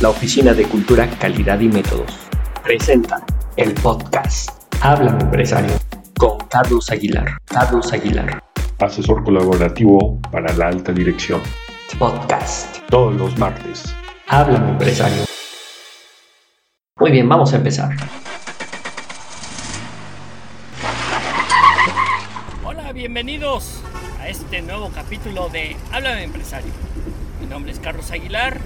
la Oficina de Cultura, Calidad y Métodos, presenta el podcast Háblame Empresario con Carlos Aguilar. Carlos Aguilar. Asesor colaborativo para la alta dirección. Podcast. Todos los martes. Háblame Empresario. Muy bien, vamos a empezar. Hola, bienvenidos a este nuevo capítulo de Háblame Empresario. Mi nombre es Carlos Aguilar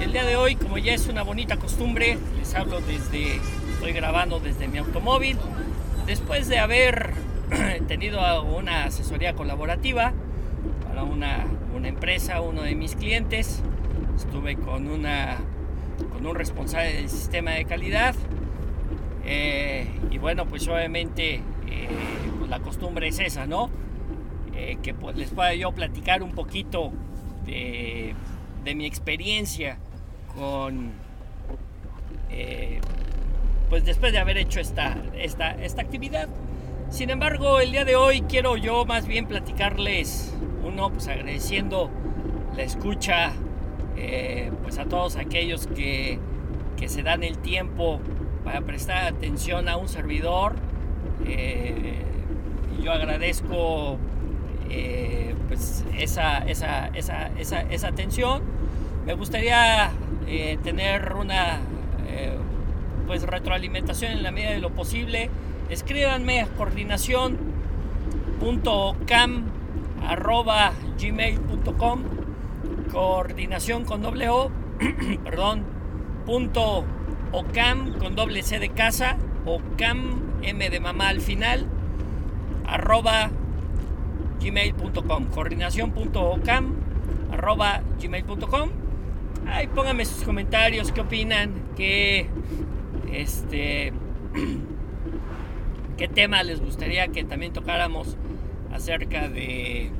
el día de hoy, como ya es una bonita costumbre, les hablo desde, estoy grabando desde mi automóvil, después de haber tenido una asesoría colaborativa para una, una empresa, uno de mis clientes, estuve con, una, con un responsable del sistema de calidad. Eh, y bueno, pues obviamente eh, pues la costumbre es esa, ¿no? Eh, que pues, les pueda yo platicar un poquito de, de mi experiencia eh, pues después de haber hecho esta, esta, esta actividad. Sin embargo, el día de hoy quiero yo más bien platicarles, uno, pues agradeciendo la escucha, eh, pues a todos aquellos que, que, se dan el tiempo para prestar atención a un servidor. Eh, yo agradezco pues esa, esa, esa, esa atención. Me gustaría eh, tener una eh, pues retroalimentación en la medida de lo posible. Escríbanme a coordinación.cam.gmail.com coordinación con doble O, perdón, punto ocam con doble C de casa, ocam M de mamá al final, arroba gmail.com, coordinación.ocam arroba gmail.com Ahí pónganme sus comentarios, qué opinan, qué este qué tema les gustaría que también tocáramos acerca de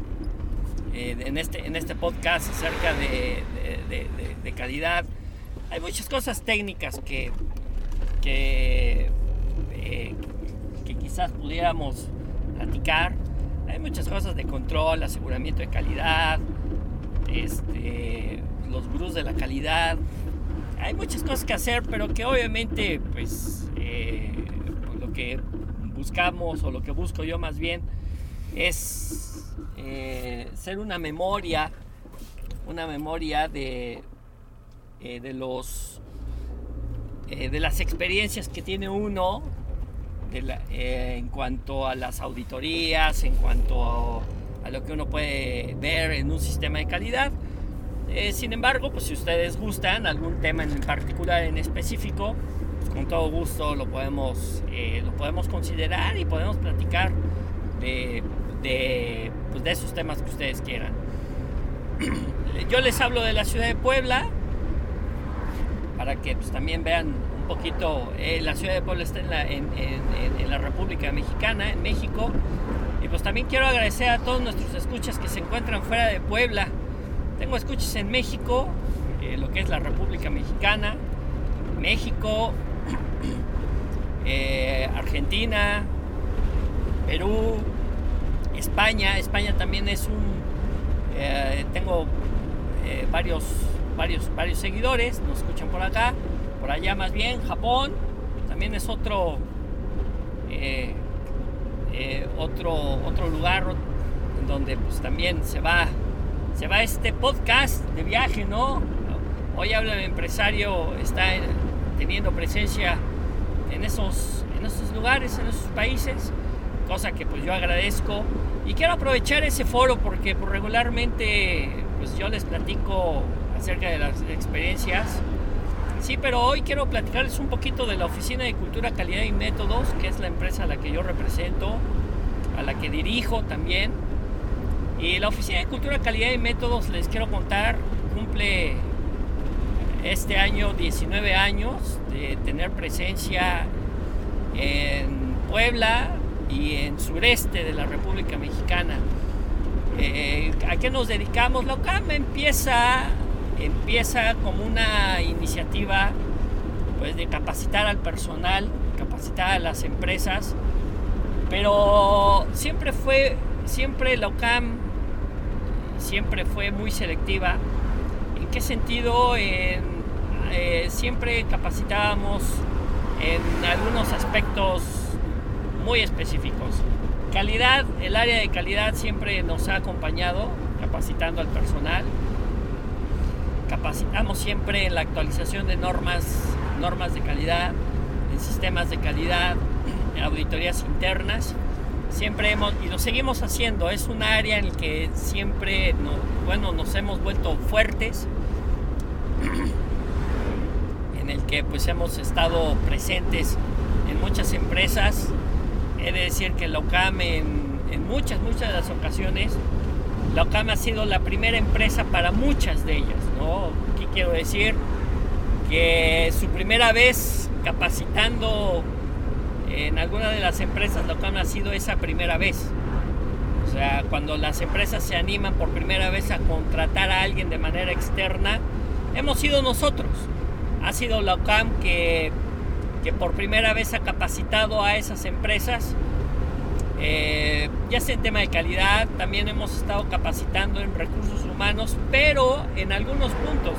eh, en este en este podcast acerca de, de, de, calidad. Hay muchas cosas técnicas que que, eh, que quizás pudiéramos platicar. Hay muchas cosas de control, aseguramiento de calidad, este los gurús de la calidad. Hay muchas cosas que hacer, pero que obviamente, pues, eh, lo que buscamos o lo que busco yo más bien es eh, ser una memoria, una memoria de, eh, de los de las experiencias que tiene uno en cuanto a las auditorías, en cuanto a lo que uno puede ver en un sistema de calidad eh, sin embargo, pues si ustedes gustan algún tema en particular, en específico, pues con todo gusto lo podemos, eh, lo podemos considerar y podemos platicar de, de, pues de esos temas que ustedes quieran. Yo les hablo de la ciudad de Puebla, para que pues, también vean un poquito, eh, la ciudad de Puebla está en la, en, en, en la República Mexicana, en México, y pues también quiero agradecer a todos nuestros escuchas que se encuentran fuera de Puebla, tengo escuchas en México, eh, lo que es la República Mexicana, México, eh, Argentina, Perú, España. España también es un... Eh, tengo varios, varios, varios seguidores, nos escuchan por acá, por allá más bien, Japón, también es otro... otro, otro lugar donde pues también se va se va este podcast de viaje, ¿no? Hoy habla el empresario, está teniendo presencia en esos, lugares, en esos países, cosa que pues yo agradezco. Y quiero aprovechar ese foro porque pues, regularmente pues yo les platico acerca de las experiencias. Sí, pero hoy quiero platicarles un poquito de la Oficina de Cultura, Calidad y Métodos, que es la empresa a la que yo represento, a la que dirijo también y la Oficina de Cultura, Calidad y Métodos, les quiero contar, cumple este año 19 años de tener presencia en Puebla y en sureste de la República Mexicana. Eh, ¿A qué nos dedicamos? La OCAM empieza, empieza como una iniciativa pues, de capacitar al personal, capacitar a las empresas, pero siempre fue, siempre la OCAM siempre fue muy selectiva. ¿En qué sentido? En eh, siempre capacitábamos en algunos aspectos muy específicos. Calidad, el área de calidad siempre nos ha acompañado capacitando al personal. Capacitamos siempre en la actualización de normas, normas de calidad, en sistemas de calidad, en auditorías internas. Siempre hemos, y lo seguimos haciendo, es un área en el que siempre bueno, nos hemos vuelto fuertes, en el que pues hemos estado presentes en muchas empresas He de decir que la OCAM en, muchas, muchas de las ocasiones, la OCAM ha sido la primera empresa para muchas de ellas. ¿no? ¿Qué quiero decir? Que su primera vez capacitando en alguna de las empresas, la OCAM ha sido esa primera vez. O sea, cuando las empresas se animan por primera vez a contratar a alguien de manera externa, hemos sido nosotros. Ha sido la OCAM que que por primera vez ha capacitado a esas empresas, eh, ya sea en tema de calidad, también hemos estado capacitando en recursos humanos, pero en algunos puntos.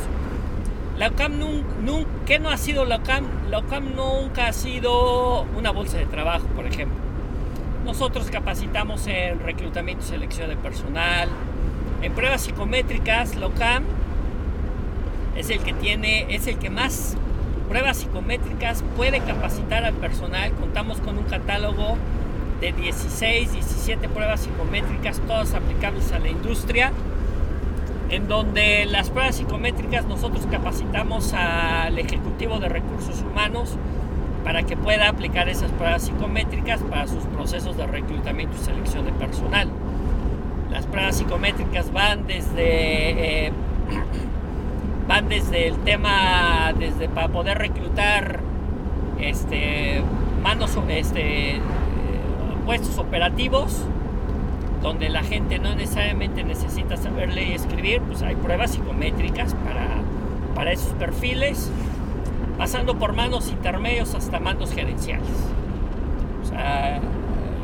La nunca, ¿qué no ha sido la OCAM? La OCAM nunca ha sido una bolsa de trabajo, por ejemplo. Nosotros capacitamos en reclutamiento y selección de personal, en pruebas psicométricas, la OCAM es el que tiene, es el que más pruebas psicométricas puede capacitar al personal. Contamos con un catálogo de 16, 17 pruebas psicométricas, todas aplicables a la industria, en donde las pruebas psicométricas nosotros capacitamos al Ejecutivo de Recursos Humanos para que pueda aplicar esas pruebas psicométricas para sus procesos de reclutamiento y selección de personal. Las pruebas psicométricas van desde... Eh, van desde el tema, desde para poder reclutar este, manos, este, eh, puestos operativos, donde la gente no necesariamente necesita saber leer y escribir, pues hay pruebas psicométricas para, para esos perfiles, pasando por manos intermedios hasta mandos gerenciales.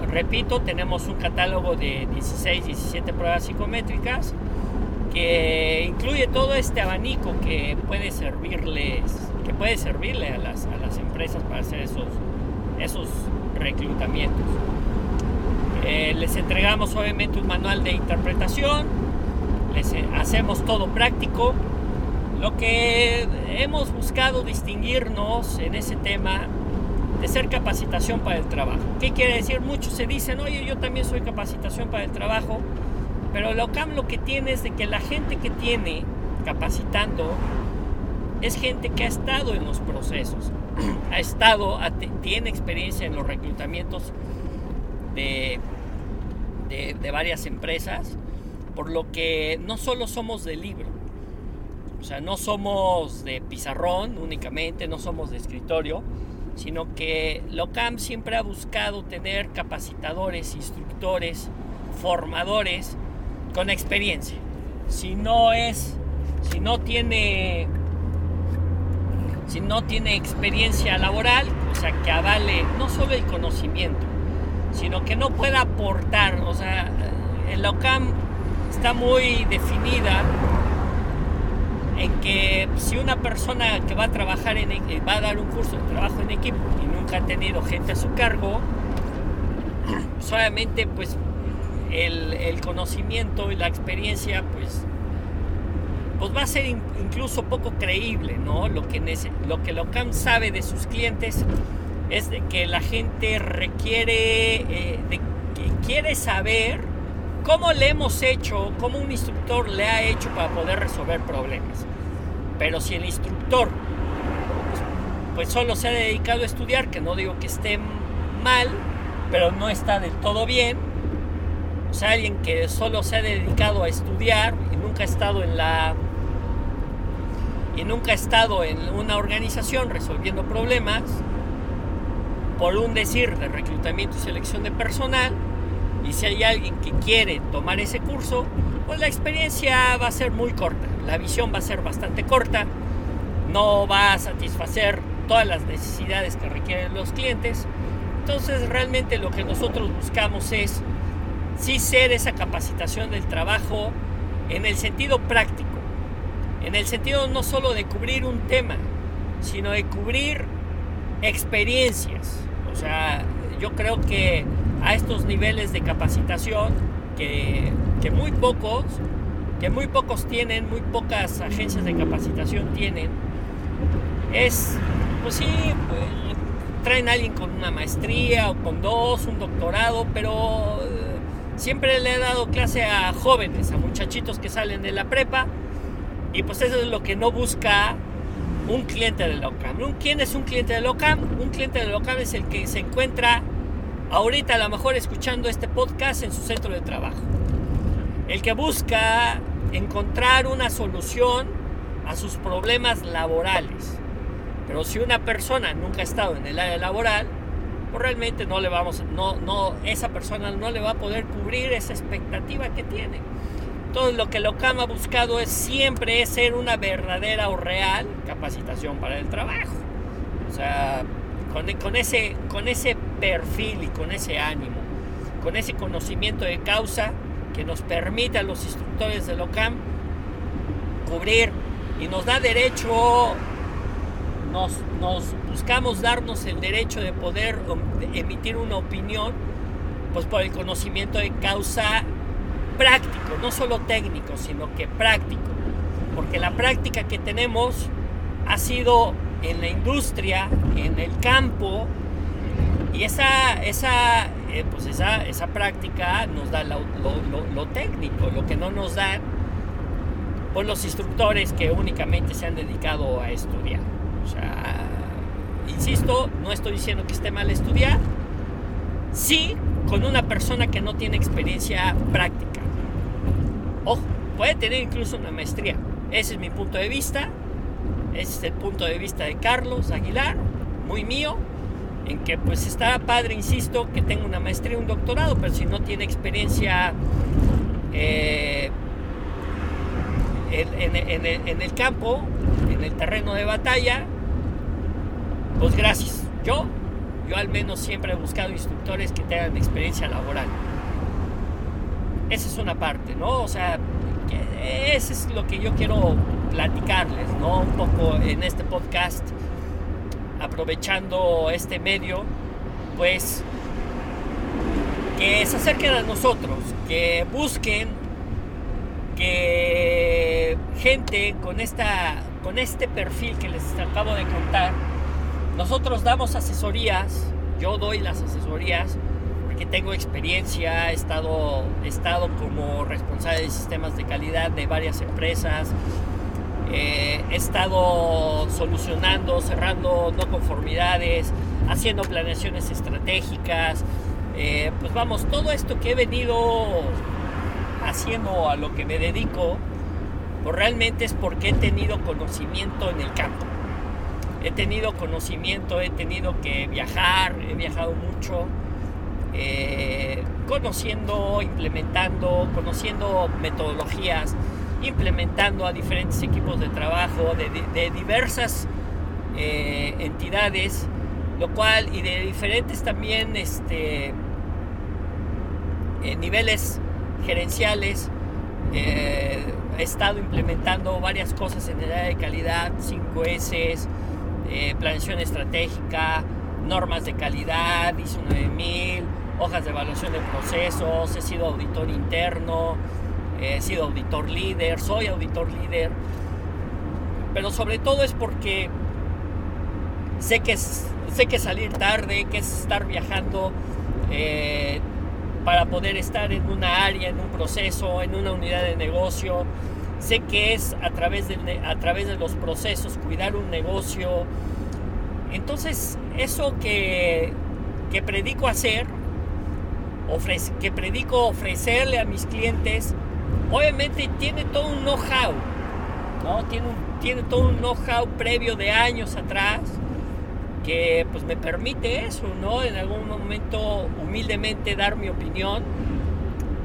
Repito, tenemos un catálogo de 16, 17 pruebas psicométricas que incluye todo este abanico que puede servirles, que puede servirle a las, a las empresas para hacer esos, esos reclutamientos. Eh, les entregamos obviamente un manual de interpretación, les eh, hacemos todo práctico. Lo que hemos buscado distinguirnos en ese tema de ser capacitación para el trabajo. ¿Qué quiere decir? Muchos se dicen, oye, yo también soy capacitación para el trabajo, pero la OCAM lo que tiene es de que la gente que tiene capacitando es gente que ha estado en los procesos, ha estado, tiene experiencia en los reclutamientos de, de, varias empresas, por lo que no solo somos de libro, o sea, no somos de pizarrón únicamente, no somos de escritorio, sino que la OCAM siempre ha buscado tener capacitadores, instructores, formadores con experiencia. Si no es, si no tiene, si no tiene experiencia laboral, o sea, que avale no solo el conocimiento, sino que no pueda aportar, o sea, el OCAM está muy definida en que si una persona que va a trabajar en va a dar un curso de trabajo en equipo y nunca ha tenido gente a su cargo, solamente pues el, conocimiento y la experiencia, pues, pues va a ser incluso poco creíble, ¿no? Lo que, lo que Locam sabe de sus clientes es de que la gente requiere, eh, quiere saber cómo le hemos hecho, cómo un instructor le ha hecho para poder resolver problemas. Pero si el instructor pues solo se ha dedicado a estudiar, que no digo que esté mal, pero no está del todo bien, o sea, alguien que solo se ha dedicado a estudiar y nunca ha estado en la y nunca ha estado en una organización resolviendo problemas, por un decir de reclutamiento y selección de personal, y si hay alguien que quiere tomar ese curso, pues la experiencia va a ser muy corta, la visión va a ser bastante corta, no va a satisfacer todas las necesidades que requieren los clientes. Entonces realmente lo que nosotros buscamos es sí ser esa capacitación del trabajo en el sentido práctico, en el sentido no solo de cubrir un tema, sino de cubrir experiencias. O sea, yo creo que a estos niveles de capacitación que, muy pocos que muy pocos tienen, muy pocas agencias de capacitación tienen, es, pues sí, pues, traen a alguien con una maestría o con dos, un doctorado, pero eh, siempre le he dado clase a jóvenes, a muchachitos que salen de la prepa, y pues eso es lo que no busca un cliente de OCAM. ¿Quién es un cliente de OCAM? Un cliente de OCAM es el que se encuentra ahorita a lo mejor escuchando este podcast en su centro de trabajo. El que busca encontrar una solución a sus problemas laborales. Pero si una persona nunca ha estado en el área laboral, pues realmente no le vamos, no, no, esa persona no le va a poder cubrir esa expectativa que tiene. Todo lo que Locam ha buscado es siempre ser una verdadera o real capacitación para el trabajo. O sea, con, ese, con ese perfil y con ese ánimo, con ese conocimiento de causa, que nos permite a los instructores de LOCAM cubrir y nos da derecho, nos, nos buscamos darnos el derecho de poder emitir una opinión, pues por el conocimiento de causa práctico, no solo técnico, sino que práctico. Porque la práctica que tenemos ha sido en la industria, en el campo, y esa, esa eh, pues esa, esa, práctica nos da lo, técnico, lo que no nos dan por los instructores que únicamente se han dedicado a estudiar. O sea, insisto, no estoy diciendo que esté mal estudiar, sí con una persona que no tiene experiencia práctica. Ojo, puede tener incluso una maestría. Ese es mi punto de vista. Ese es el punto de vista de Carlos Aguilar, muy mío en que pues está padre, insisto, que tenga una maestría, un doctorado, pero si no tiene experiencia eh, en, el campo, en el terreno de batalla, pues gracias. Yo, yo al menos siempre he buscado instructores que tengan experiencia laboral. Esa es una parte, ¿no? O sea, ese es lo que yo quiero platicarles, ¿no? Un poco en este podcast aprovechando este medio, pues que se acerquen a nosotros, que busquen que gente con, esta, con este perfil que les acabo de contar, nosotros damos asesorías, yo doy las asesorías porque tengo experiencia, he estado, estado como responsable de sistemas de calidad de varias empresas, eh, he estado solucionando, cerrando no conformidades, haciendo planeaciones estratégicas. Eh, pues vamos, todo esto que he venido haciendo a lo que me dedico, pues realmente es porque he tenido conocimiento en el campo. He tenido conocimiento, he tenido que viajar, he viajado mucho, eh, conociendo, implementando, conociendo metodologías, implementando a diferentes equipos de trabajo de, diversas eh, entidades, lo cual y de diferentes también este, eh, niveles gerenciales. He estado implementando varias cosas en el área de calidad, 5S, planeación estratégica, normas de calidad, ISO 9000, hojas de evaluación de procesos, he sido auditor interno, he sido auditor líder, soy auditor líder, pero sobre todo es porque sé que, sé que salir tarde, que es estar viajando eh, para poder estar en una área, en un proceso, en una unidad de negocio. Sé que es a través de, a través de los procesos cuidar un negocio. Entonces, eso que, que predico hacer, que predico ofrecerle a mis clientes, obviamente tiene todo un know-how, ¿no? Tiene, tiene todo un know-how previo de años atrás que pues me permite eso, ¿no? En algún momento humildemente dar mi opinión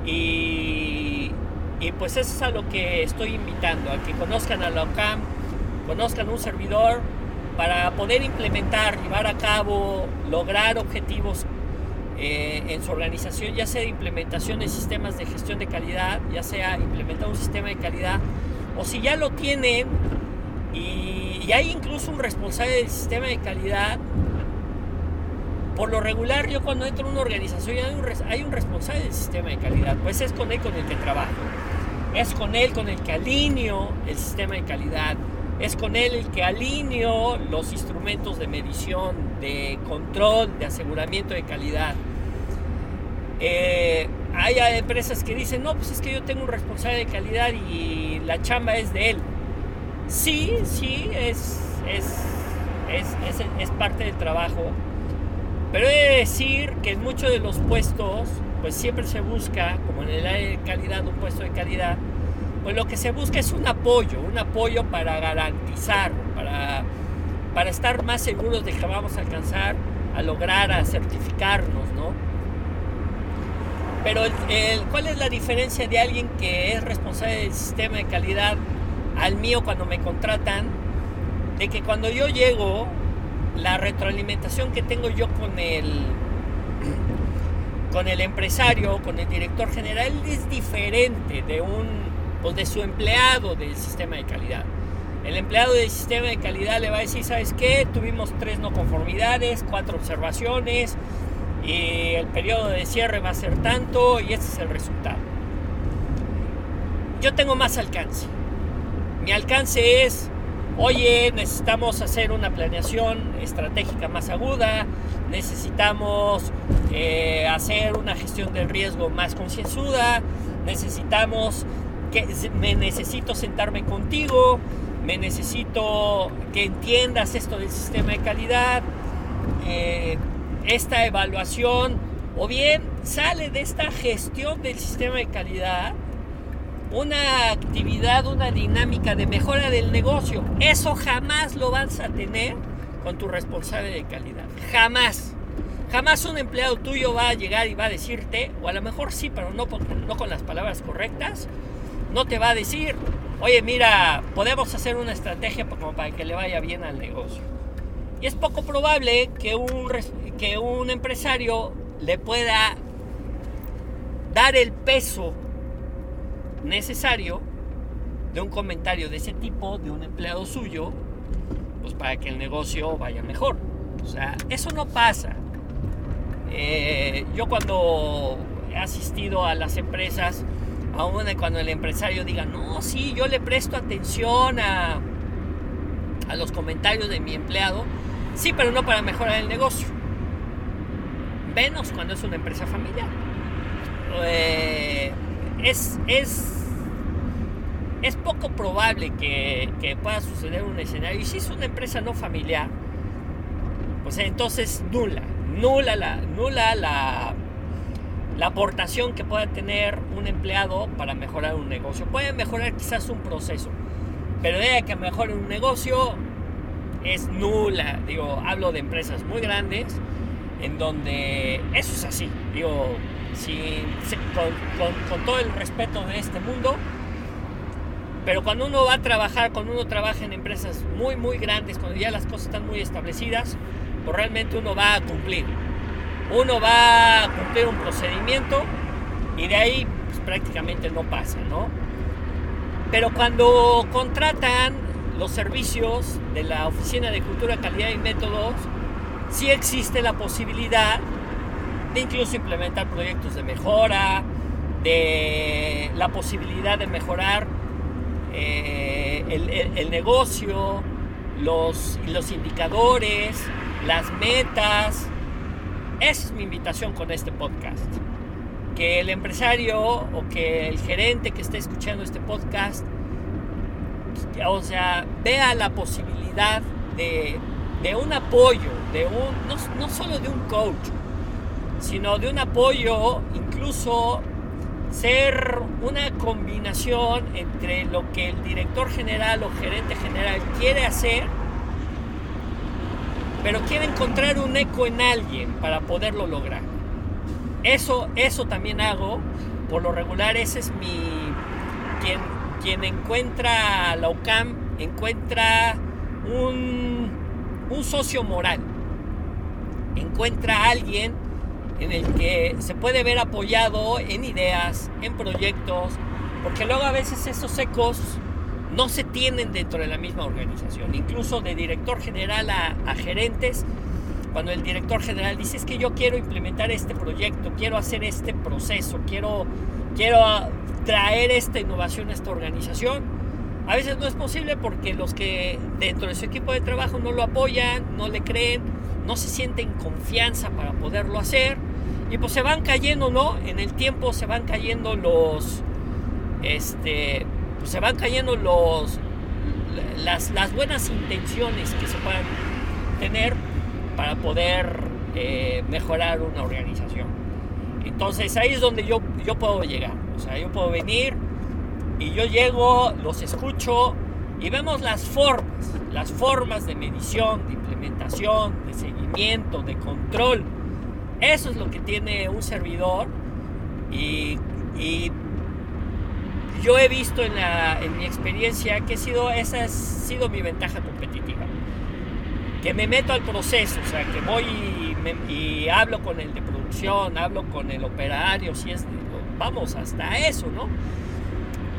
y, y pues eso es a lo que estoy invitando, a que conozcan a la OCAM, conozcan un servidor para poder implementar, llevar a cabo, lograr objetivos eh, en su organización, ya sea de implementación de sistemas de gestión de calidad, ya sea implementar un sistema de calidad, o si ya lo tienen y, hay incluso un responsable del sistema de calidad. Por lo regular, yo cuando entro en una organización hay un, hay un responsable del sistema de calidad, pues es con él con el que trabajo. Es con él con el que alineo el sistema de calidad. Es con él el que alineo los instrumentos de medición, de control, de aseguramiento de calidad. Eh, hay empresas que dicen, no, pues es que yo tengo un responsable de calidad y la chamba es de él. Sí, sí, es, es, es, parte del trabajo, pero he de decir que en muchos de los puestos, pues siempre se busca, como en el área de calidad, un puesto de calidad, pues lo que se busca es un apoyo, un apoyo para garantizar, para, para estar más seguros de que vamos a alcanzar a lograr, a certificarnos, ¿no? Pero ¿cuál es la diferencia de alguien que es responsable del sistema de calidad al mío cuando me contratan? De que cuando yo llego, la retroalimentación que tengo yo con el, con el empresario, con el director general, es diferente de, un, pues de su empleado del sistema de calidad. El empleado del sistema de calidad le va a decir, ¿sabes qué? Tuvimos tres no conformidades, cuatro observaciones, y el periodo de cierre va a ser tanto y este es el resultado. Yo tengo más alcance. Mi alcance es, oye, necesitamos hacer una planeación estratégica más aguda, necesitamos eh, hacer una gestión del riesgo más concienzuda, necesitamos que me necesito sentarme contigo, me necesito que entiendas esto del sistema de calidad. Eh, esta evaluación o bien sale de esta gestión del sistema de calidad una actividad, una dinámica de mejora del negocio. Eso jamás lo vas a tener con tu responsable de calidad. Jamás. Jamás un empleado tuyo va a llegar y va a decirte, o a lo mejor sí, pero no, con las palabras correctas, no te va a decir, oye, mira, podemos hacer una estrategia para que le vaya bien al negocio. Y es poco probable que un, que un empresario le pueda dar el peso necesario de un comentario de ese tipo de un empleado suyo, pues para que el negocio vaya mejor. O sea, eso no pasa. Eh, yo cuando he asistido a las empresas, aún cuando el empresario diga, no, sí, yo le presto atención a, a los comentarios de mi empleado, sí, pero no para mejorar el negocio menos cuando es una empresa familiar. Eh, es, es, es poco probable que, que, pueda suceder un escenario. Y si es una empresa no familiar, pues entonces nula, nula la, nula la, la aportación que pueda tener un empleado para mejorar un negocio. Puede mejorar quizás un proceso, pero de que mejore un negocio es nula. Digo, hablo de empresas muy grandes en donde eso es así, digo, con, todo el respeto de este mundo, pero cuando uno va a trabajar, cuando uno trabaja en empresas muy, muy grandes, cuando ya las cosas están muy establecidas, pues realmente uno va a cumplir. Uno va a cumplir un procedimiento y de ahí pues, prácticamente no pasa, ¿no? Pero cuando contratan los servicios de la Oficina de Cultura, Calidad y Métodos, sí existe la posibilidad de incluso implementar proyectos de mejora, de la posibilidad de mejorar eh, el, negocio, los, indicadores, las metas. Esa es mi invitación con este podcast. Que el empresario o que el gerente que esté escuchando este podcast, o sea, vea la posibilidad de de un apoyo, de un, no, no solo de un coach, sino de un apoyo, incluso ser una combinación entre lo que el director general o gerente general quiere hacer, pero quiere encontrar un eco en alguien para poderlo lograr. Eso, eso también hago, por lo regular ese es mi, quien, quien encuentra la UCAM, encuentra un un socio moral. Encuentra a alguien en el que se puede ver apoyado en ideas, en proyectos, porque luego a veces esos ecos no se tienen dentro de la misma organización. Incluso de director general a, gerentes, cuando el director general dice es que yo quiero implementar este proyecto, quiero hacer este proceso, quiero, quiero traer esta innovación a esta organización, a veces no es posible porque los que dentro de su equipo de trabajo no lo apoyan, no le creen, no se sienten confianza para poderlo hacer y pues se van cayendo, ¿no? En el tiempo se van cayendo los, este, pues se van cayendo los, las, buenas intenciones que se puedan tener para poder eh, mejorar una organización. Entonces ahí es donde yo, yo puedo llegar. O sea, yo puedo venir y yo llego, los escucho y vemos las formas, las formas de medición, de implementación, de seguimiento, de control. Eso es lo que tiene un servidor y, y yo he visto en, mi experiencia que sido, esa ha sido mi ventaja competitiva. Que me meto al proceso, o sea, que voy y, hablo con el de producción, hablo con el operario, si es, vamos, hasta eso, ¿no?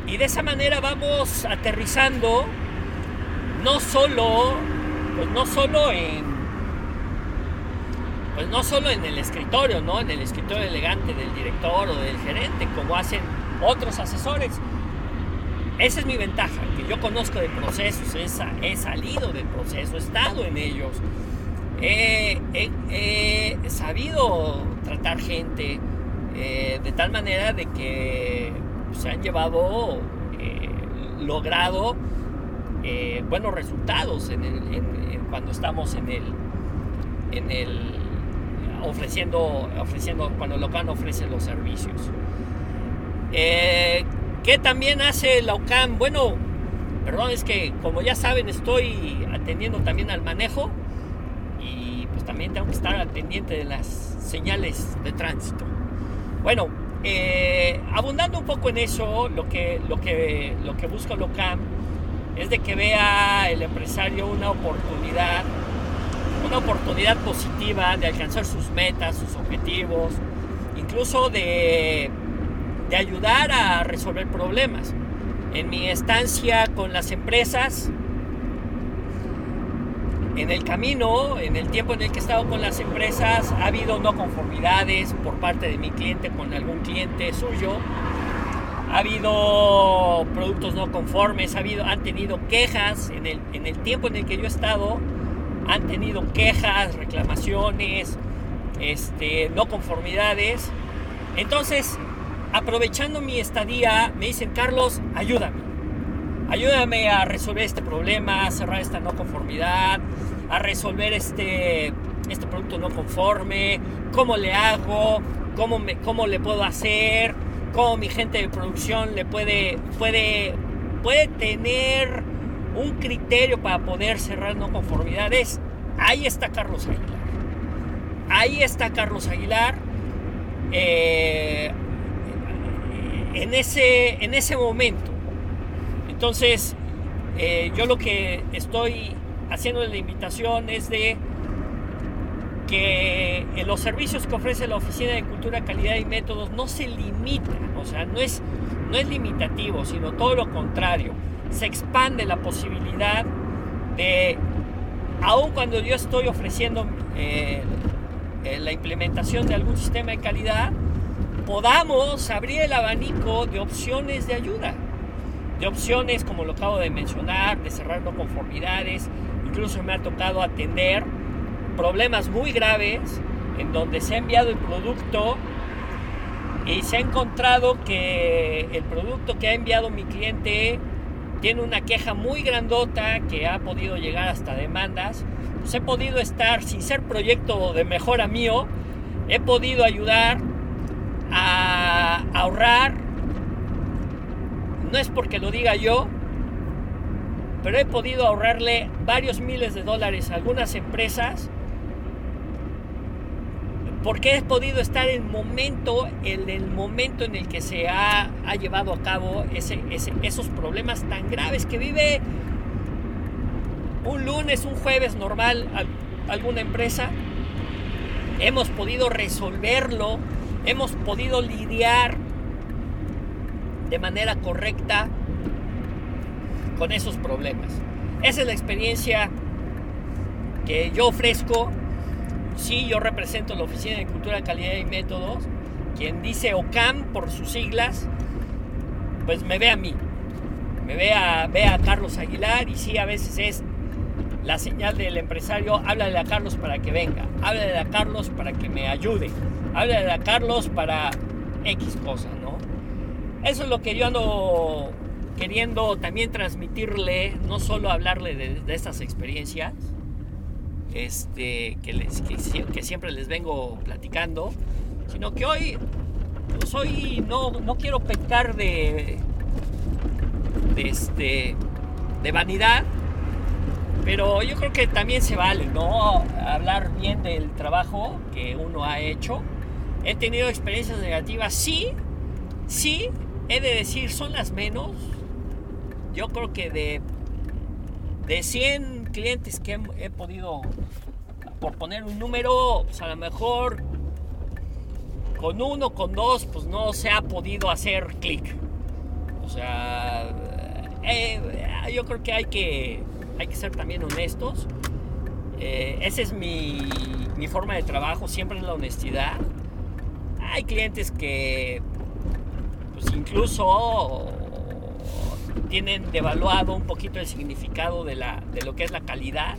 Y de esa manera vamos aterrizando no solo, pues no solo en pues no solo en el escritorio, ¿no? En el escritorio elegante del director o del gerente, como hacen otros asesores. Esa es mi ventaja, que yo conozco de procesos, he, salido del proceso, he estado en ellos, he, sabido tratar gente eh, de tal manera de que se han llevado, eh, logrado eh, buenos resultados cuando estamos en el, en el ofreciendo, ofreciendo, cuando Locan ofrece los servicios. Eh, ¿Qué también hace la OCAM? Bueno, perdón, es que como ya saben estoy atendiendo también al manejo y pues también tengo que estar al pendiente de las señales de tránsito. Bueno, eh, abundando un poco en eso, lo que, lo que, lo que busca LOCAM es de que vea el empresario una oportunidad, una oportunidad positiva de alcanzar sus metas, sus objetivos, incluso de de ayudar a resolver problemas. En mi estancia con las empresas, en el camino, en el tiempo en el que he estado con las empresas, ha habido no conformidades por parte de mi cliente con algún cliente suyo. Ha habido productos no conformes, ha habido, han tenido quejas en el, en el tiempo en el que yo he estado, han tenido quejas, reclamaciones, este, no conformidades. Entonces, aprovechando mi estadía, me dicen, Carlos, ayúdame. Ayúdame a resolver este problema, a cerrar esta no conformidad, a resolver este, este producto no conforme, cómo le hago, cómo, me, cómo le puedo hacer, cómo mi gente de producción le puede, puede, puede tener un criterio para poder cerrar no conformidades. Ahí está Carlos Aguilar. Ahí está Carlos Aguilar. Eh, en ese, en ese momento. Entonces, eh, yo lo que estoy haciendo la invitación es de que en los servicios que ofrece la Oficina de Cultura, Calidad y Métodos no se limitan, o sea, no es, no es limitativo, sino todo lo contrario. Se expande la posibilidad de, aun cuando yo estoy ofreciendo eh, eh, la implementación de algún sistema de calidad, podamos abrir el abanico de opciones de ayuda, de opciones como lo acabo de mencionar, de cerrar no conformidades, incluso me ha tocado atender problemas muy graves en donde se ha enviado el producto y se ha encontrado que el producto que ha enviado mi cliente tiene una queja muy grandota que ha podido llegar hasta demandas. Pues he podido estar, sin ser proyecto de mejora mío, he podido ayudar a ahorrar. No es porque lo diga yo, pero he podido ahorrarle varios miles de dólares a algunas empresas porque he podido estar en momento, en el momento en el que se ha, llevado a cabo esos problemas tan graves que vive un lunes, un jueves normal alguna empresa. Hemos podido resolverlo hemos podido lidiar de manera correcta con esos problemas. Esa es la experiencia que yo ofrezco. Sí, yo represento la Oficina de Cultura, Calidad y Métodos. Quien dice OCAM por sus siglas, pues me ve a mí. Me ve a, ve a Carlos Aguilar y sí, a veces es la señal del empresario, háblale a Carlos para que venga, háblale a Carlos para que me ayude, háblale a Carlos para X cosa, ¿no? Eso es lo que yo ando queriendo también transmitirle, no solo hablarle de, estas experiencias, este, que, siempre les vengo platicando, sino que hoy, pues hoy no, no quiero pecar de, de, este, de vanidad, pero yo creo que también se vale, ¿no? Hablar bien del trabajo que uno ha hecho. He tenido experiencias negativas, sí, sí, he de decir, son las menos. Yo creo que de, de 100 clientes que he, podido, por poner un número, pues a lo mejor con uno, con dos, pues no se ha podido hacer clic. O sea, eh, yo creo que hay que hay que ser también honestos. Eh, esa es mi, mi, forma de trabajo, siempre es la honestidad. Hay clientes que pues incluso tienen devaluado un poquito el significado de, la, de lo que es la calidad.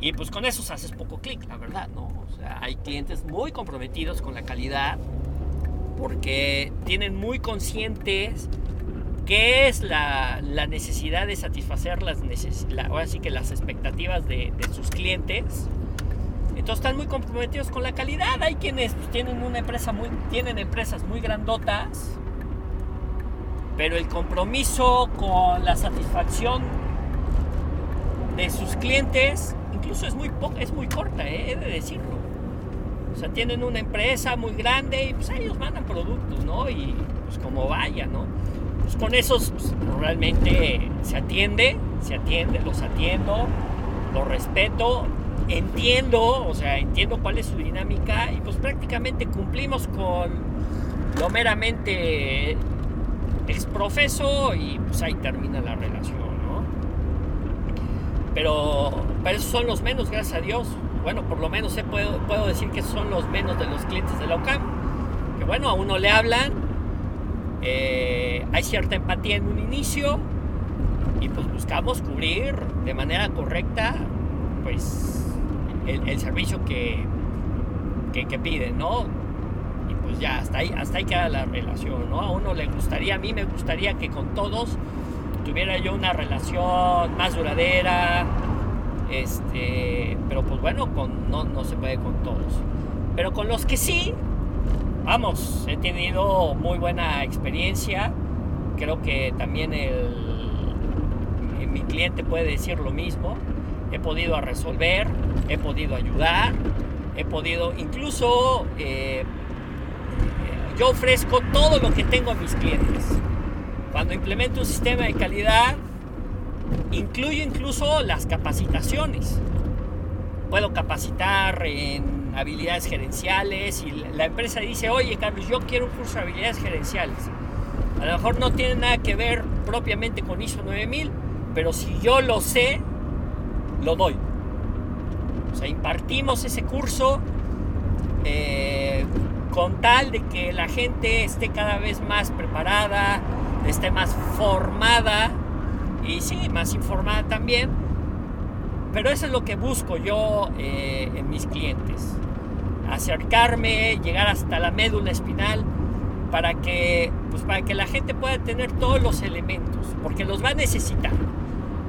Y pues con eso haces poco clic, la verdad, ¿no? Hay clientes muy comprometidos con la calidad porque tienen muy conscientes qué es la, necesidad de satisfacer las ahora sí que las expectativas de, sus clientes. Entonces están muy comprometidos con la calidad. Hay quienes pues, tienen una empresa muy, tienen empresas muy grandotas, pero el compromiso con la satisfacción de sus clientes incluso es muy es muy corta, ¿eh? he de decirlo. O sea, tienen una empresa muy grande y pues ellos mandan productos, ¿no? Y pues como vaya, ¿no? Pues, con esos pues, realmente se atiende, se atiende, los atiendo, los respeto, entiendo, o sea, entiendo cuál es su dinámica y pues prácticamente cumplimos con lo meramente exprofeso y pues ahí termina la relación, ¿no? Pero, pero esos son los menos, gracias a Dios. Bueno, por lo menos puedo, puedo decir que son los menos de los clientes de la OCAM. Que bueno, a uno le hablan eh, hay cierta empatía en un inicio y pues buscamos cubrir de manera correcta pues el, servicio que, que, piden, ¿no? Y pues ya, hasta ahí, hasta ahí queda la relación, ¿no? A uno le gustaría, a mí me gustaría que con todos tuviera yo una relación más duradera, este, pero pues bueno, con, no, no se puede con todos. Pero con los que sí, vamos, he tenido muy buena experiencia. Creo que también el, mi cliente puede decir lo mismo. He podido resolver, he podido ayudar, he podido incluso eh, yo ofrezco todo lo que tengo a mis clientes. Cuando implemento un sistema de calidad, incluyo incluso las capacitaciones. Puedo capacitar en habilidades gerenciales y la empresa dice, oye Carlos, yo quiero un curso de habilidades gerenciales. A lo mejor no tiene nada que ver propiamente con ISO 9000, pero si yo lo sé, lo doy. O sea, impartimos ese curso eh, con tal de que la gente esté cada vez más preparada, esté más formada y sí, más informada también. Pero eso es lo que busco yo eh, en mis clientes acercarme, llegar hasta la médula espinal para que, pues para que la gente pueda tener todos los elementos, porque los va a necesitar.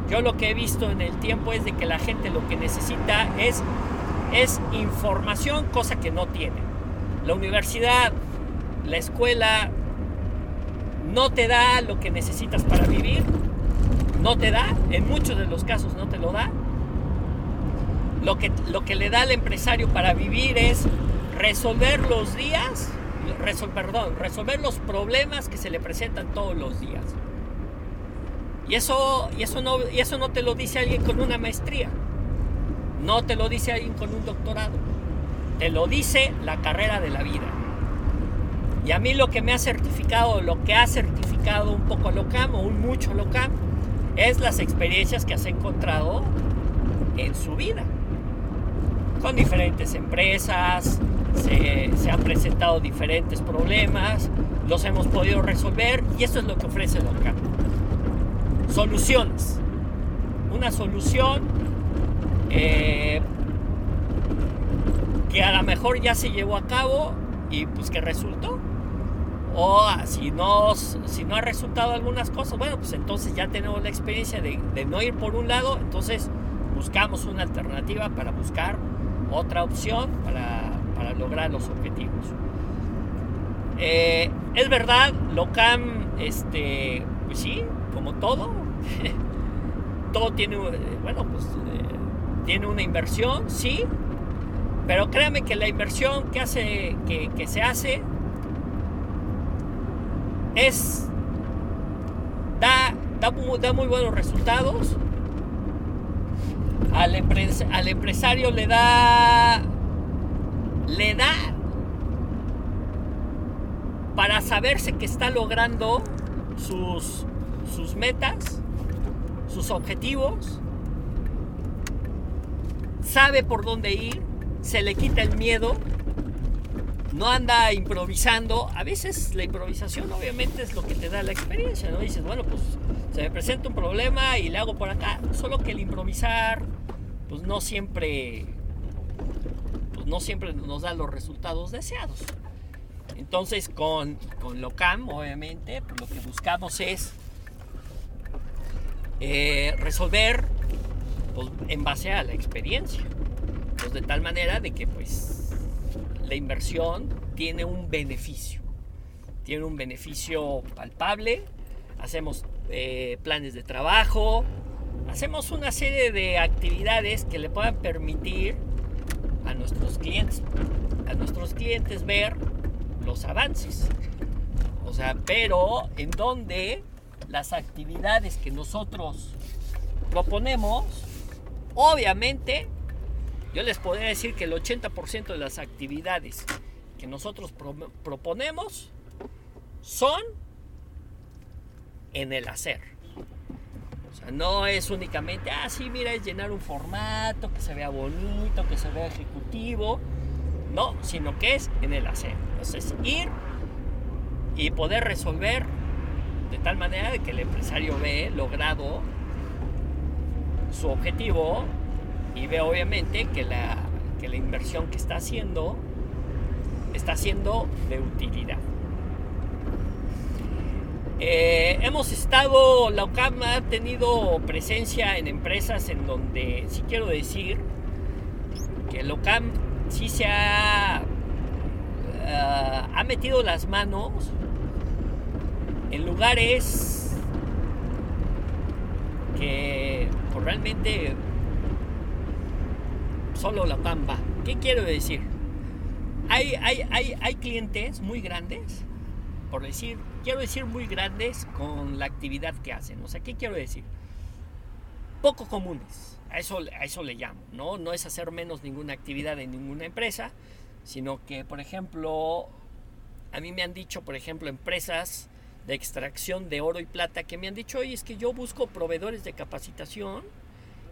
Yo lo que he visto en el tiempo es de que la gente lo que necesita es, es información, cosa que no tiene. La universidad, la escuela, no te da lo que necesitas para vivir, no te da, en muchos de los casos no te lo da, lo que, lo que le da al empresario para vivir es resolver los días, perdón, resolver los problemas que se le presentan todos los días. Y eso, y, eso no, y eso no te lo dice alguien con una maestría, no te lo dice alguien con un doctorado, te lo dice la carrera de la vida. Y a mí lo que me ha certificado, lo que ha certificado un poco Locam o un mucho Locam, es las experiencias que has encontrado en su vida. Con diferentes empresas, se, se, han presentado diferentes problemas, los hemos podido resolver y eso es lo que ofrece LOCAM. Soluciones. Una solución eh, que a lo mejor ya se llevó a cabo y pues que resultó. O ah, si no, si no ha resultado algunas cosas, bueno, pues entonces ya tenemos la experiencia de, no ir por un lado, entonces buscamos una alternativa para buscar otra opción para, para lograr los objetivos. Eh, es verdad, Locam, este, pues sí, como todo, todo tiene, bueno, pues eh, tiene una inversión, sí, pero créame que la inversión que, hace, que, se hace es da, da, muy buenos resultados. Al, al, empresario le da le da para saberse que está logrando sus, sus metas, sus objetivos, sabe por dónde ir, se le quita el miedo, no anda improvisando. A veces la improvisación obviamente es lo que te da la experiencia, ¿no? Dices, bueno, pues se me presenta un problema y le hago por acá. Solo que el improvisar, pues no siempre, pues no siempre nos da los resultados deseados. Entonces con, con LOCAM, obviamente, pues lo que buscamos es eh, resolver pues, en base a la experiencia. Pues de tal manera de que pues la inversión tiene un beneficio. Tiene un beneficio palpable. Hacemos eh, planes de trabajo. Hacemos una serie de actividades que le puedan permitir a nuestros clientes, a nuestros clientes ver los avances. O sea, pero en donde las actividades que nosotros proponemos, obviamente yo les podría decir que el 80% de las actividades que nosotros proponemos son en el hacer. O sea, no es únicamente, ah, sí, mira, es llenar un formato, que se vea bonito, que se vea ejecutivo. No, sino que es en el hacer. Entonces, ir y poder resolver de tal manera que el empresario ve logrado su objetivo y ve obviamente que la, la inversión que está haciendo está siendo de utilidad. Eh, hemos estado, la UCAM ha tenido presencia en empresas en donde, sí quiero decir, que la UCAM sí se ha, eh, ha metido las manos en lugares que pues, realmente solo la pampa. ¿Qué quiero decir? Hay, hay, hay, hay clientes muy grandes, por decir, quiero decir muy grandes con la actividad que hacen. O sea, ¿qué quiero decir? Poco comunes. A eso, a eso le llamo, ¿no? No es hacer menos ninguna actividad en ninguna empresa, sino que, por ejemplo, a mí me han dicho, por ejemplo, empresas de extracción de oro y plata que me han dicho, oye, es que yo busco proveedores de capacitación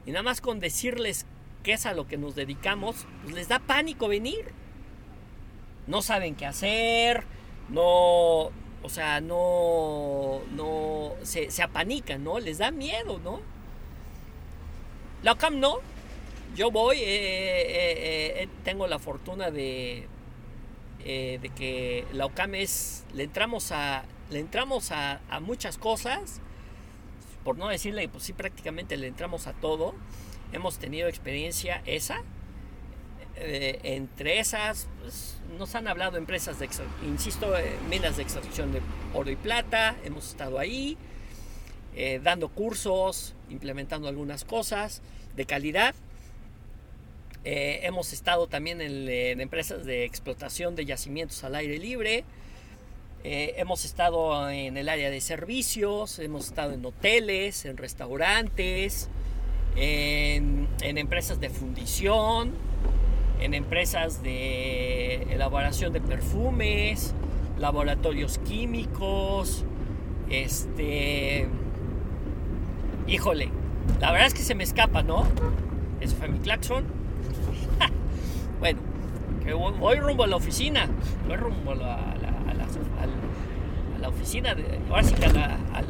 y nada más con decirles que es a lo que nos dedicamos, pues les da pánico venir. No saben qué hacer, no, o sea, no, no, se, se apanican, ¿no? Les da miedo, ¿no? La OCAM no. Yo voy, eh, eh, eh, tengo la fortuna de, de que la OCAM es, le entramos a, le entramos a, muchas cosas, por no decirle, pues sí, prácticamente le entramos a todo hemos tenido experiencia esa. Eh, entre esas, pues, nos han hablado empresas de, insisto, eh, minas de extracción de oro y plata, hemos estado ahí, eh, dando cursos, implementando algunas cosas de calidad. hemos estado también en, empresas de explotación de yacimientos al aire libre. Hemos estado en el área de servicios, hemos estado en hoteles, en restaurantes, en, empresas de fundición, en empresas de elaboración de perfumes, laboratorios químicos, este, Híjole, la verdad es que se me escapa, ¿no? Eso fue mi claxon. bueno, que voy rumbo a la oficina. Voy rumbo a la, a la, a la, oficina, de, ahora sí a,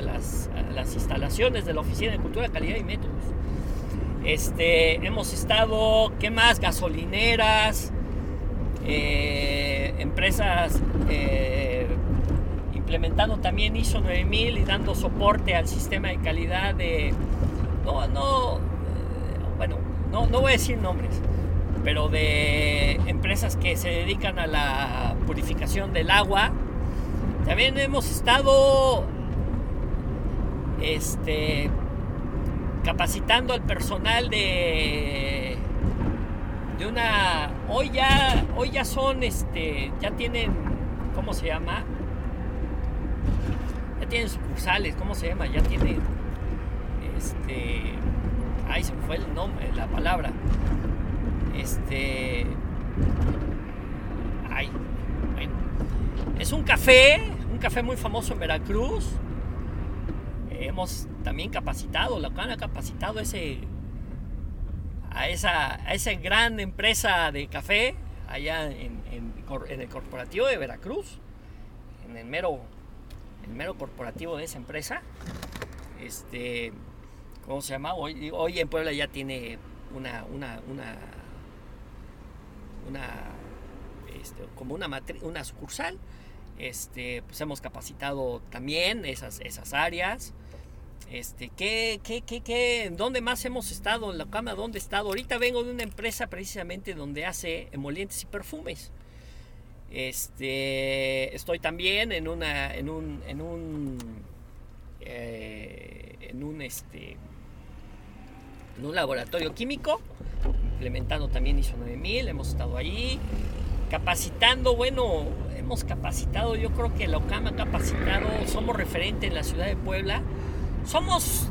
las, las, instalaciones de la Oficina de Cultura, Calidad y Métodos. Este, hemos estado, ¿qué más? Gasolineras, eh, empresas eh, implementando también ISO 9000 y dando soporte al sistema de calidad de... No, no, eh, bueno, no, no voy a decir nombres, pero de empresas que se dedican a la purificación del agua. También hemos estado este, capacitando al personal de, de una... Hoy ya, hoy ya son, este, ya tienen, ¿cómo se llama? tienen sucursales, ¿cómo se llama? Ya tienen, este, ay, se me fue el nombre, la palabra, este, ay, bueno, es un café, un café muy famoso en Veracruz, hemos también capacitado, la CAN ha capacitado ese, a esa, a esa gran empresa de café allá en, en el corporativo de Veracruz, en el mero el mero corporativo de esa empresa. Este, ¿cómo se llama? Hoy, hoy en Puebla ya tiene una, una, una este, como una, una sucursal. Este, pues hemos capacitado también esas, esas áreas. Este, ¿qué, qué, qué, qué, ¿Dónde más hemos estado? En la cama, ¿dónde he estado? Ahorita vengo de una empresa precisamente donde hace emolientes y perfumes. Este, estoy también en una, en un, en un, eh, en un, este, en un laboratorio químico, implementando también ISO 9000, hemos estado ahí, capacitando, bueno, hemos capacitado, yo creo que la OCAM ha capacitado, somos referente en la ciudad de Puebla, somos,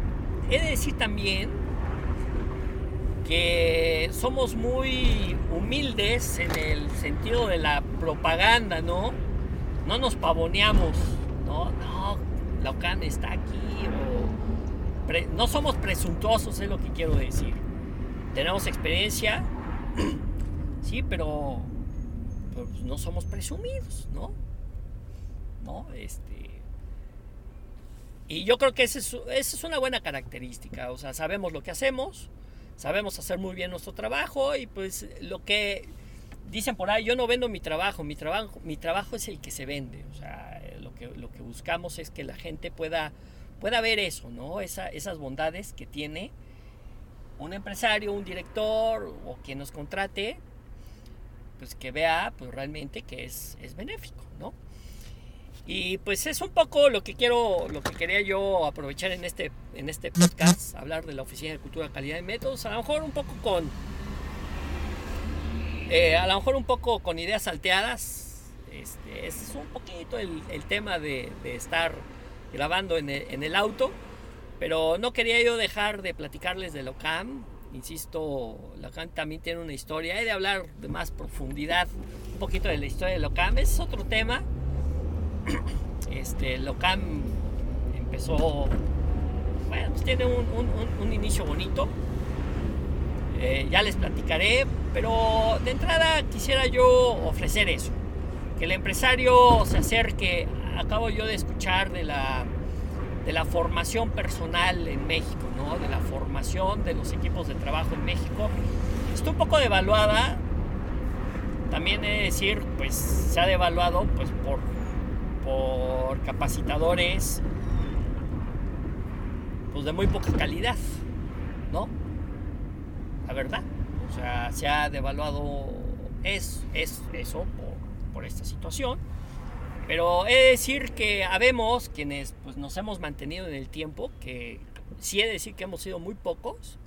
he de decir también, que somos muy humildes en el sentido de la propaganda, ¿no? No nos pavoneamos, ¿no? No, la OCAN está aquí, no somos presuntuosos, es lo que quiero decir. Tenemos experiencia, sí, pero, pues, no somos presumidos, ¿no? ¿No? Este. Y yo creo que esa es, una buena característica, o sea, sabemos lo que hacemos, sabemos hacer muy bien nuestro trabajo y pues lo que dicen por ahí, yo no vendo mi trabajo, mi trabajo, mi trabajo es el que se vende, o sea, lo que, lo que buscamos es que la gente pueda, pueda ver eso, ¿no? esas bondades que tiene un empresario, un director o quien nos contrate, pues que vea pues realmente que es, es benéfico, ¿no? Y pues es un poco lo que quiero, lo que quería yo aprovechar en este, en este podcast, hablar de la Oficina de Cultura, Calidad y Métodos, a lo mejor un poco con, eh, a lo mejor un poco con ideas salteadas. Este, es un poquito el, tema de, estar grabando en el, auto, pero no quería yo dejar de platicarles de Locam. Insisto, Locam también tiene una historia, he de hablar de más profundidad un poquito de la historia de Locam, es otro tema. Este, Locam empezó, bueno, pues tiene un, inicio bonito. Eh, ya les platicaré, pero de entrada quisiera yo ofrecer eso, que el empresario se acerque, acabo yo de escuchar de la, de la formación personal en México, ¿no? de la formación de los equipos de trabajo en México, está un poco devaluada, también he de decir, pues se ha devaluado pues, por por capacitadores pues de muy poca calidad, ¿no? La verdad. O sea, se ha devaluado es, es eso por, por esta situación. Pero he de decir que habemos quienes pues, nos hemos mantenido en el tiempo, que sí he de decir que hemos sido muy pocos.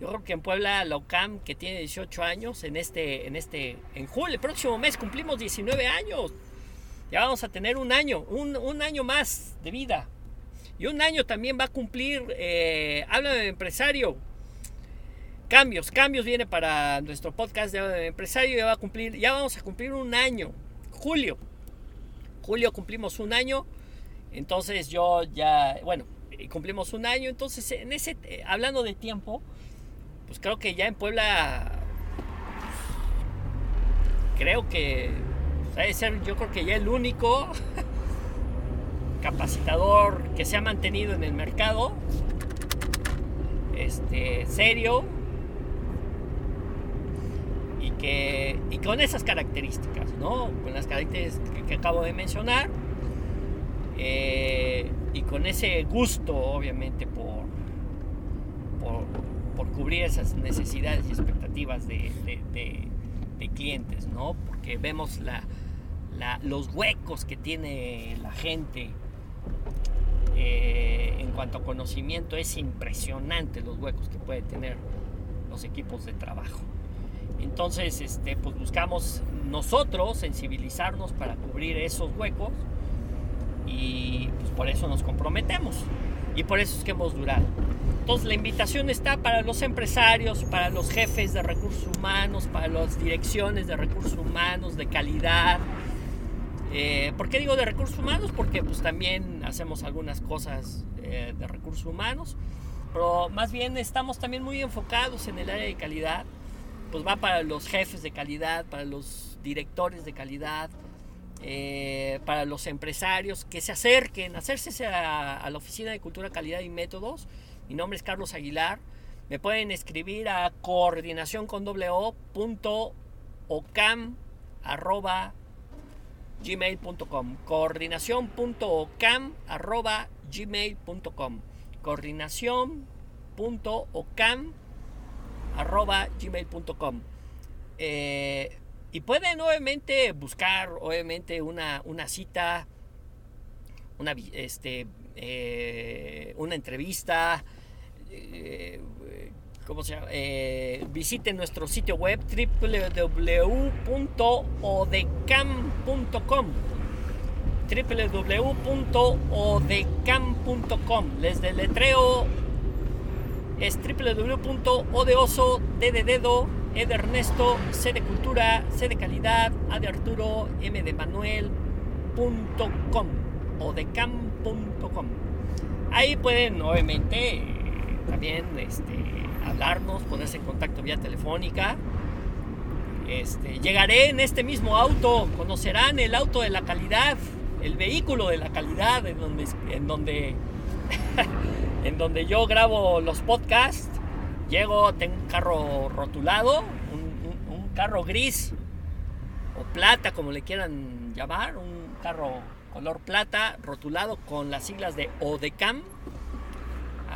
Yo creo que en Puebla, la OCAM, que tiene 18 años, en este, en este, en julio, el próximo mes cumplimos 19 años. Ya vamos a tener un año, un, año más de vida. Y un año también va a cumplir, eh, habla de empresario. Cambios, cambios viene para nuestro podcast de empresario. Ya, va a cumplir, ya vamos a cumplir un año. Julio. Julio cumplimos un año. Entonces yo ya, bueno, y cumplimos un año. Entonces, en ese, hablando de tiempo, pues creo que ya en Puebla, creo que debe ser, yo creo que ya el único capacitador que se ha mantenido en el mercado, este, serio, y que y con esas características, ¿no? Con las características que, acabo de mencionar eh, y con ese gusto, obviamente, por, por, cubrir esas necesidades y expectativas de, clientes, ¿no? Porque vemos los huecos que tiene la gente eh, en cuanto a conocimiento, es impresionante los huecos que puede tener los equipos de trabajo. Entonces, este, pues buscamos nosotros sensibilizarnos para cubrir esos huecos y pues por eso nos comprometemos y por eso es que hemos durado. Entonces la invitación está para los empresarios, para los jefes de recursos humanos, para las direcciones de recursos humanos, de calidad. Eh, ¿Por qué digo de recursos humanos? Porque pues también hacemos algunas cosas eh, de recursos humanos, pero más bien estamos también muy enfocados en el área de calidad pues va para los jefes de calidad, para los directores de calidad, eh, para los empresarios que se acerquen, hacerse a, la Oficina de Cultura, Calidad y Métodos. Mi nombre es Carlos Aguilar. Me pueden escribir a coordinación con gmail.com coordinación.ocam arroba gmail.com coordinación.ocam arroba gmail.com. Eh, y pueden obviamente buscar obviamente una, una cita, una, este, eh, una entrevista, eh, ¿cómo se llama? visiten nuestro sitio web www.odecam.com www.odecam.com les deletreo es www.odeoso, d de e c de cultura, c de calidad, a de Arturo, m de Manuel.com o de cam.com. Ahí pueden obviamente también este, hablarnos, ponerse en contacto vía telefónica. Este, llegaré en este mismo auto, conocerán el auto de la calidad, el vehículo de la calidad, en donde, en donde en donde yo grabo los podcasts. Llego, tengo un carro rotulado, un, carro gris o plata, como le quieran llamar, un carro color plata rotulado con las siglas de ODECAM.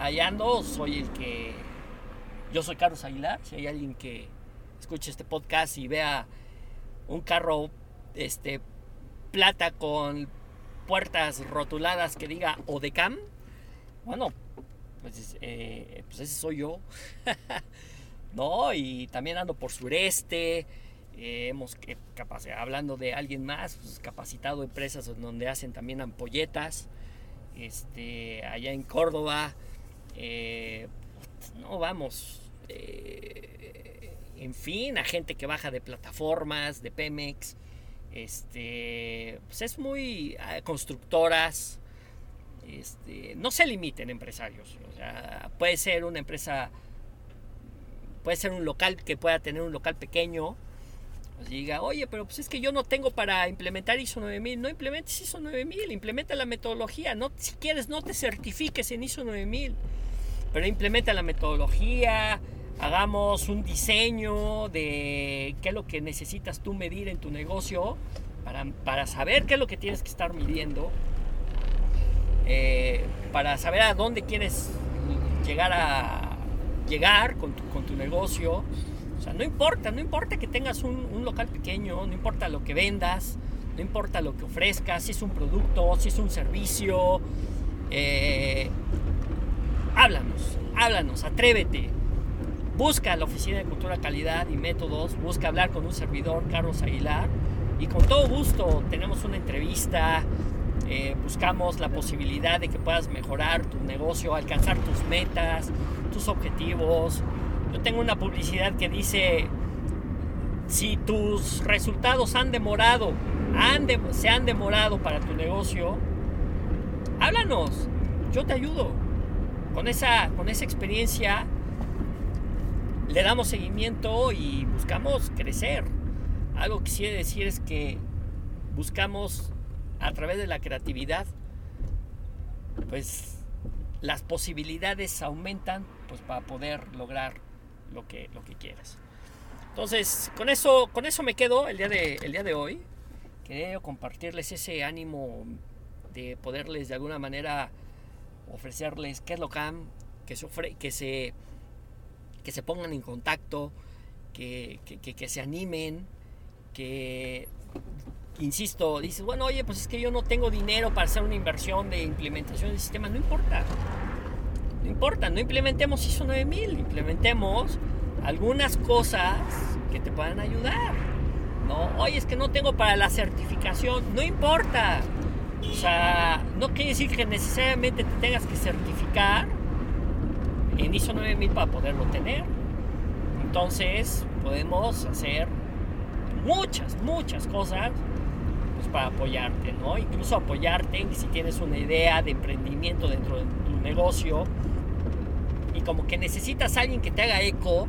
Allá ando, soy el que. Yo soy Carlos Aguilar. Si hay alguien que escuche este podcast y vea un carro este, plata con puertas rotuladas que diga ODECAM, bueno, pues, eh, pues ese soy yo. ¿No? Y también ando por sureste. Eh, hemos, hablando de alguien más, pues, capacitado empresas donde hacen también ampolletas. Este, allá en Córdoba. Eh, no, vamos. en fin, a gente que baja de plataformas, de Pemex. Este, pues es muy constructoras, este, no se limiten empresarios. puede ser una empresa, puede ser un local que pueda tener un local pequeño. Pues diga, oye, pero pues es que yo no tengo para implementar ISO 9000. No implementes ISO 9000, implementa la metodología. No, si quieres, no te certifiques en ISO 9000, pero implementa la metodología. Hagamos un diseño de qué es lo que necesitas tú medir en tu negocio para, para saber qué es lo que tienes que estar midiendo eh, para saber a dónde quieres llegar a llegar con tu, negocio. O sea, no importa, no importa que tengas un, local pequeño, no importa lo que vendas, no importa lo que ofrezcas, si es un producto, si es un servicio. Eh, háblanos, háblanos, atrévete. Busca la Oficina de Cultura, Calidad y Métodos, busca hablar con un servidor, Carlos Aguilar, y con todo gusto tenemos una entrevista, eh, buscamos la posibilidad de que puedas mejorar tu negocio, alcanzar tus metas, tus objetivos. Yo tengo una publicidad que dice, si tus resultados han demorado, se han demorado para tu negocio, háblanos, yo te ayudo. con esa, con esa experiencia le damos seguimiento y buscamos crecer. Algo que quiere decir es que buscamos a través de la creatividad, pues las posibilidades aumentan pues para poder lograr lo que, lo que quieras. Entonces, con eso, con eso me quedo el día de, el día de hoy. Quería compartirles ese ánimo de poderles de alguna manera ofrecerles qué es lo que, que se, que se, que se pongan en contacto, que, que, se animen, que, insisto, dices, bueno, oye, pues es que yo no tengo dinero para hacer una inversión de implementación del sistema, no importa. No importa, no implementemos ISO 9000, implementemos algunas cosas que te puedan ayudar. No, oye, es que no tengo para la certificación, no importa. O sea, no quiere decir que necesariamente te tengas que certificar en ISO 9000 para poderlo tener. Entonces, podemos hacer muchas, muchas cosas pues, para apoyarte, ¿no? Incluso apoyarte en si tienes una idea de emprendimiento dentro de tu negocio y como que necesitas a alguien que te haga eco,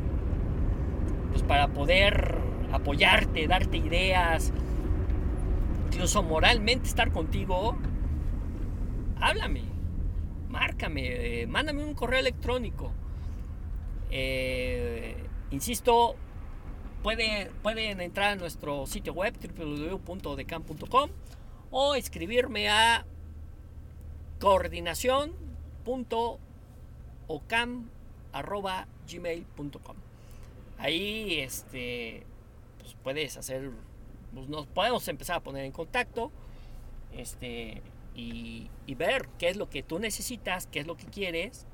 pues para poder apoyarte, darte ideas, incluso moralmente estar contigo, háblame, márcame, eh, mándame un correo electrónico. Eh, insisto, puede, pueden entrar a nuestro sitio web www.decam.com o escribirme a coordinación.ocam.gmail.com Ahí este, pues puedes hacer pues, nos podemos empezar a poner en contacto este, y, ver qué es lo que tú necesitas, qué es lo que quieres,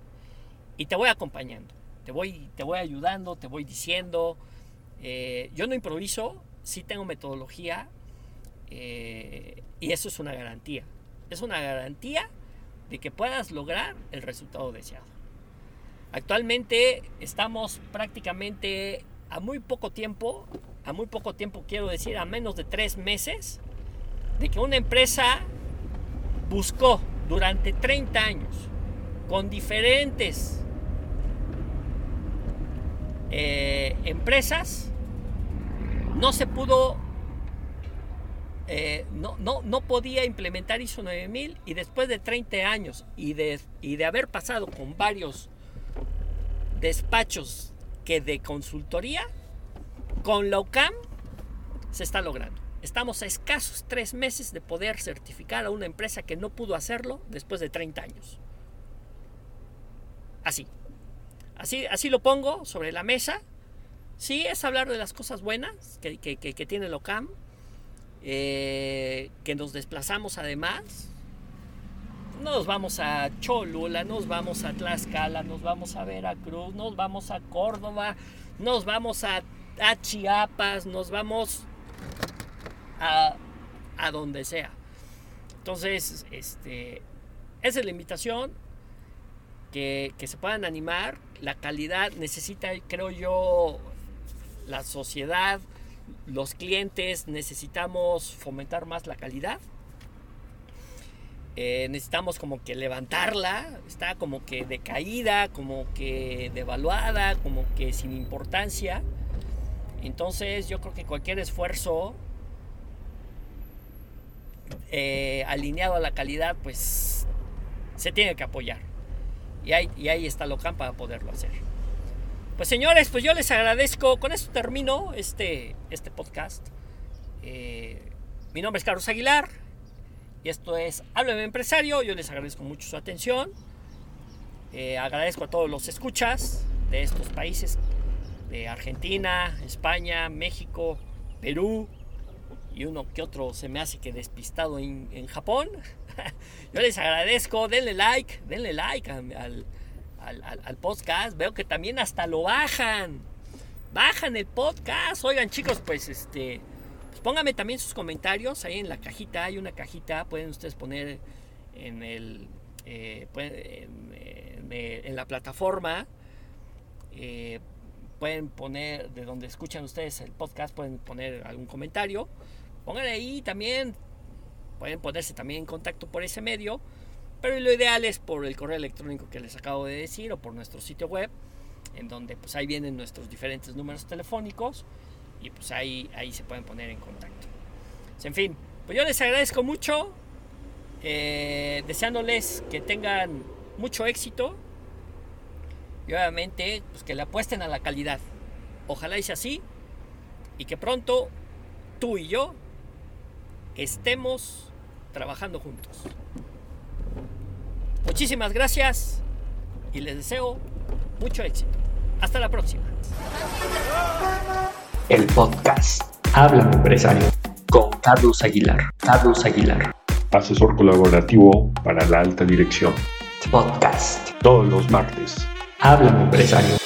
y te voy acompañando, te voy, te voy ayudando, te voy diciendo. Eh, yo no improviso, sí tengo metodología, eh, y eso es una garantía. Es una garantía de que puedas lograr el resultado deseado. Actualmente estamos prácticamente a muy poco tiempo a muy poco tiempo, quiero decir, a menos de tres meses, de que una empresa buscó durante 30 años con diferentes eh, empresas, no se pudo, eh, no, no, no, podía implementar ISO 9000 y después de 30 años y de, y de haber pasado con varios despachos que de consultoría, con la UCAM se está logrando. Estamos a escasos tres meses de poder certificar a una empresa que no pudo hacerlo después de 30 años. Así. Así, así lo pongo sobre la mesa. Sí, es hablar de las cosas buenas que, tiene la UCAM. Eh, que nos desplazamos además. Nos vamos a Cholula, nos vamos a Tlaxcala, nos vamos a Veracruz, nos vamos a Córdoba, nos vamos a a Chiapas, nos vamos a, a donde sea. Entonces, este, esa es la invitación, que, que, se puedan animar. La calidad necesita, creo yo, la sociedad, los clientes, necesitamos fomentar más la calidad. Eh, necesitamos como que levantarla, está como que decaída, como que devaluada, como que sin importancia. Entonces yo creo que cualquier esfuerzo eh, alineado a la calidad, pues se tiene que apoyar. Y ahí, está Locan para poderlo hacer. Pues señores, pues yo les agradezco. Con esto termino este, este podcast. Eh, mi nombre es Carlos Aguilar. Y esto es Háblame Empresario. Yo les agradezco mucho su atención. Eh, agradezco a todos los escuchas de estos países Argentina, España, México, Perú y uno que otro se me hace que despistado en, Japón. Yo les agradezco, denle like, denle like al, al, podcast. Veo que también hasta lo bajan. Bajan el podcast. Oigan chicos, pues este... Pues pónganme también sus comentarios ahí en la cajita. Hay una cajita, pueden ustedes poner en el... Eh, en, la plataforma. Eh, pueden poner, de donde escuchan ustedes el podcast, pueden poner algún comentario. Pongan ahí también, pueden ponerse también en contacto por ese medio Pero lo ideal es por el correo electrónico que les acabo de decir o por nuestro sitio web, en donde pues ahí vienen nuestros diferentes números telefónicos y pues ahí, ahí se pueden poner en contacto. En fin, pues yo les agradezco mucho, eh, deseándoles que tengan mucho éxito y obviamente pues que le apuesten a la calidad. Ojalá sea así y que pronto tú y yo estemos trabajando juntos. Muchísimas gracias y les deseo mucho éxito. Hasta la próxima. El podcast Háblame Empresario con Carlos Aguilar. Carlos Aguilar. Asesor colaborativo para la alta dirección. Podcast. Todos los martes. Háblame Empresario.